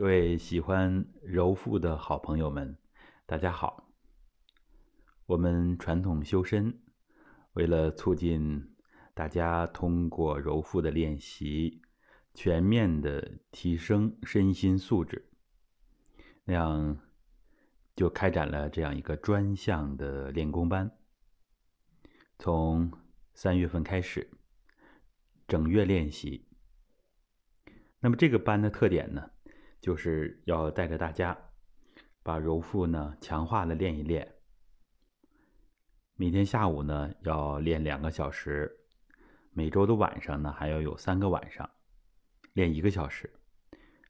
各位喜欢揉腹的好朋友们，大家好。我们传统修身，为了促进大家通过揉腹的练习，全面的提升身心素质，那样就开展了这样一个专项的练功班。从三月份开始，整月练习。那么这个班的特点呢？就是要带着大家把揉腹呢强化的练一练。每天下午呢要练两个小时，每周的晚上呢还要有三个晚上练一个小时，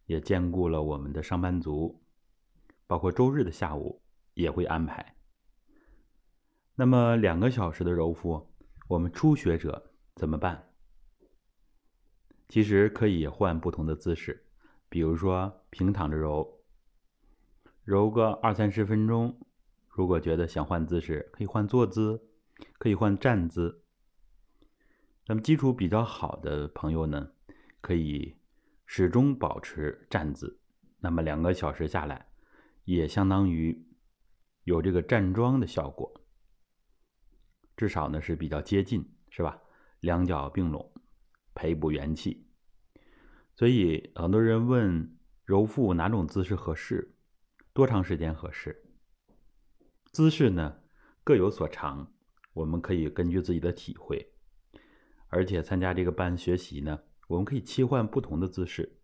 也兼顾了我们的上班族，包括周日的下午也会安排。那么两个小时的揉腹，我们初学者怎么办？其实可以换不同的姿势。比如说平躺着揉，揉个二三十分钟。如果觉得想换姿势，可以换坐姿，可以换站姿。那么基础比较好的朋友呢，可以始终保持站姿。那么两个小时下来，也相当于有这个站桩的效果，至少呢是比较接近，是吧？两脚并拢，培补元气。所以很多人问揉腹哪种姿势合适，多长时间合适？姿势呢各有所长，我们可以根据自己的体会，而且参加这个班学习呢，我们可以切换不同的姿势。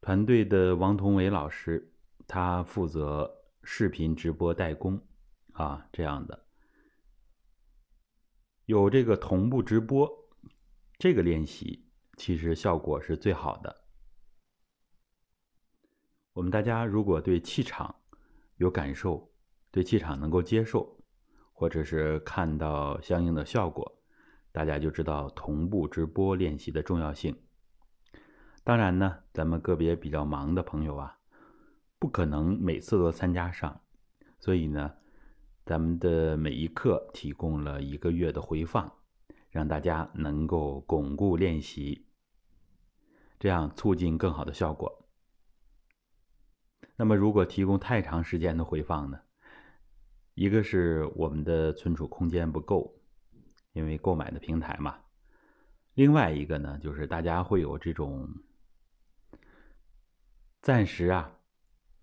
团队的王同伟老师，他负责视频直播代工，啊，这样的有这个同步直播这个练习。其实效果是最好的。我们大家如果对气场有感受，对气场能够接受，或者是看到相应的效果，大家就知道同步直播练习的重要性。当然呢，咱们个别比较忙的朋友啊，不可能每次都参加上，所以呢，咱们的每一课提供了一个月的回放。让大家能够巩固练习，这样促进更好的效果。那么，如果提供太长时间的回放呢？一个是我们的存储空间不够，因为购买的平台嘛；另外一个呢，就是大家会有这种暂时啊，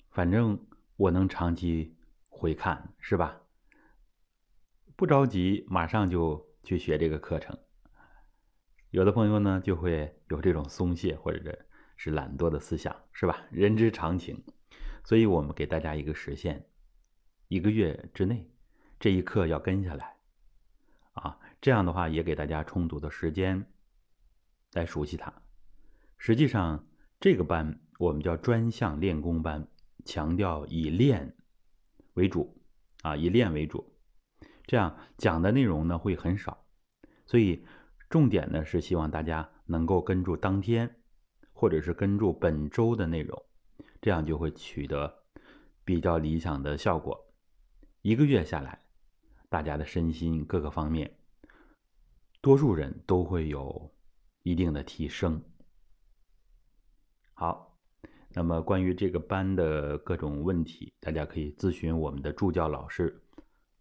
反正我能长期回看，是吧？不着急，马上就。去学这个课程，有的朋友呢就会有这种松懈或者是懒惰的思想，是吧？人之常情。所以我们给大家一个时限，一个月之内，这一课要跟下来，啊，这样的话也给大家充足的时间来熟悉它。实际上，这个班我们叫专项练功班，强调以练为主，啊，以练为主。这样讲的内容呢会很少，所以重点呢是希望大家能够跟住当天，或者是跟住本周的内容，这样就会取得比较理想的效果。一个月下来，大家的身心各个方面，多数人都会有一定的提升。好，那么关于这个班的各种问题，大家可以咨询我们的助教老师。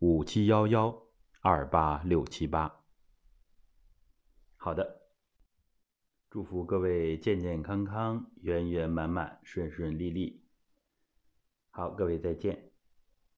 五七幺幺二八六七八，好的，祝福各位健健康康、圆圆满满、顺顺利利。好，各位再见。